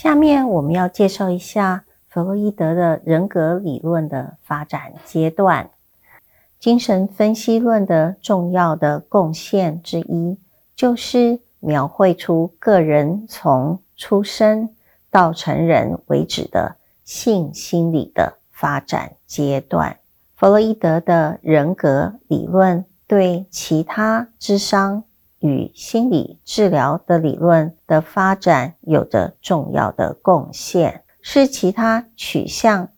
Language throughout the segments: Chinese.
下面我们要介绍一下弗洛伊德的人格理论的发展阶段。精神分析论的重要的贡献之一，就是描绘出个人从出生到成人为止的性心理的发展阶段。弗洛伊德的人格理论对其他智商与心理治疗的理论的发展有着重要的贡献，是其他取向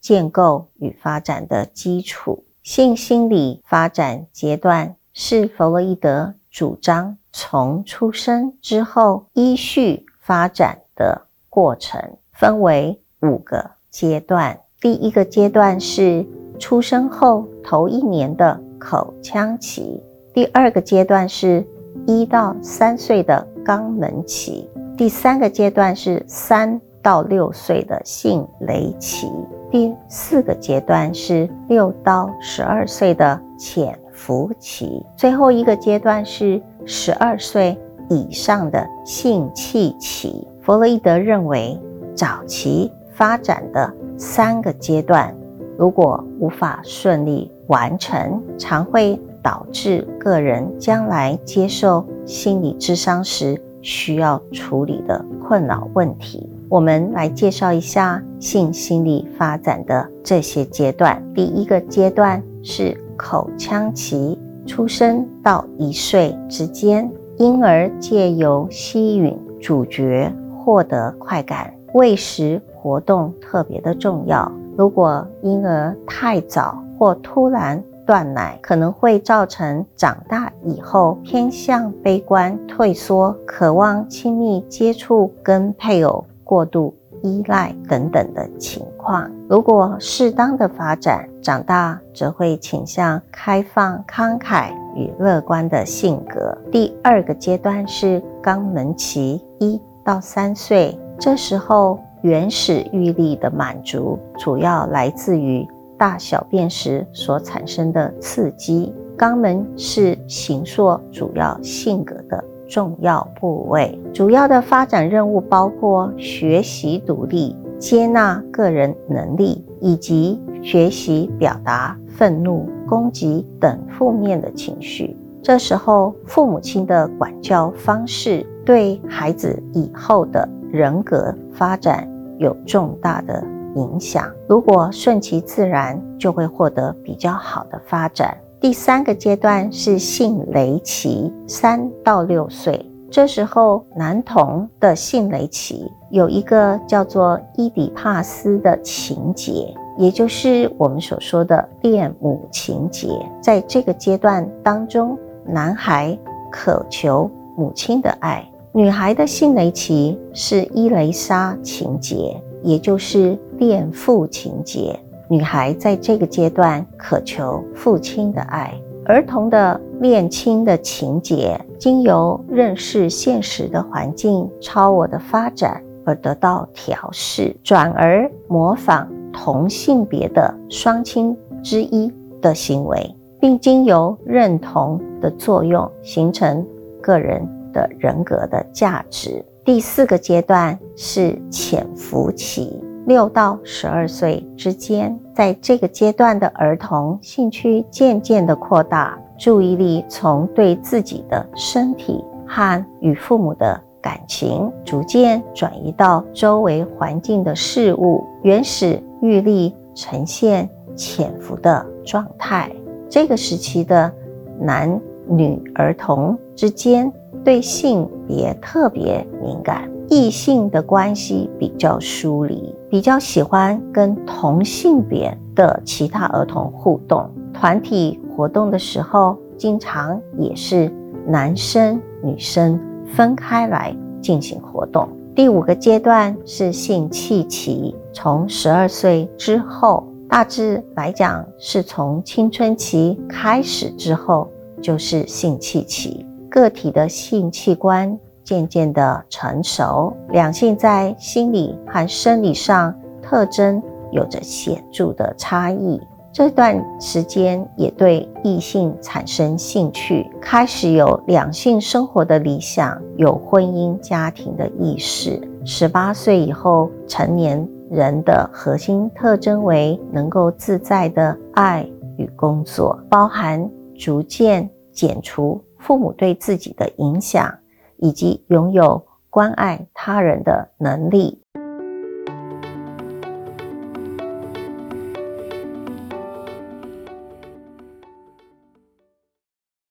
建构与发展的基础。性心理发展阶段是弗洛伊德主张从出生之后依序发展的过程，分为五个阶段。第一个阶段是出生后头一年的口腔期，第二个阶段是一到三岁的肛门期，第三个阶段是三到六岁的性雷期。第四个阶段是六到十二岁的潜伏期，最后一个阶段是十二岁以上的性器期。弗洛伊德认为，早期发展的三个阶段，如果无法顺利完成，常会导致个人将来接受心理智商时需要处理的困扰问题。我们来介绍一下性心理发展的这些阶段。第一个阶段是口腔期，出生到一岁之间，婴儿借由吸吮主角获得快感，喂食活动特别的重要。如果婴儿太早或突然断奶，可能会造成长大以后偏向悲观、退缩，渴望亲密接触跟配偶。过度依赖等等的情况，如果适当的发展，长大则会倾向开放、慷慨与乐观的性格。第二个阶段是肛门期，一到三岁，这时候原始欲力的满足主要来自于大小便时所产生的刺激。肛门是形塑主要性格的。重要部位，主要的发展任务包括学习独立、接纳个人能力，以及学习表达愤怒、攻击等负面的情绪。这时候，父母亲的管教方式对孩子以后的人格发展有重大的影响。如果顺其自然，就会获得比较好的发展。第三个阶段是性雷期，三到六岁，这时候男童的性雷期有一个叫做伊底帕斯的情节，也就是我们所说的恋母情节。在这个阶段当中，男孩渴求母亲的爱；女孩的性雷期是伊蕾莎情节，也就是恋父情节。女孩在这个阶段渴求父亲的爱，儿童的恋亲的情节，经由认识现实的环境超我的发展而得到调试，转而模仿同性别的双亲之一的行为，并经由认同的作用形成个人的人格的价值。第四个阶段是潜伏期。六到十二岁之间，在这个阶段的儿童兴趣渐渐的扩大，注意力从对自己的身体和与父母的感情，逐渐转移到周围环境的事物，原始欲力呈现潜伏的状态。这个时期的男女儿童之间对性别特别敏感。异性的关系比较疏离，比较喜欢跟同性别的其他儿童互动。团体活动的时候，经常也是男生女生分开来进行活动。第五个阶段是性器期，从十二岁之后，大致来讲是从青春期开始之后，就是性器期，个体的性器官。渐渐的成熟，两性在心理和生理上特征有着显著的差异。这段时间也对异性产生兴趣，开始有两性生活的理想，有婚姻家庭的意识。十八岁以后成年人的核心特征为能够自在的爱与工作，包含逐渐减除父母对自己的影响，以及拥有关爱他人的能力。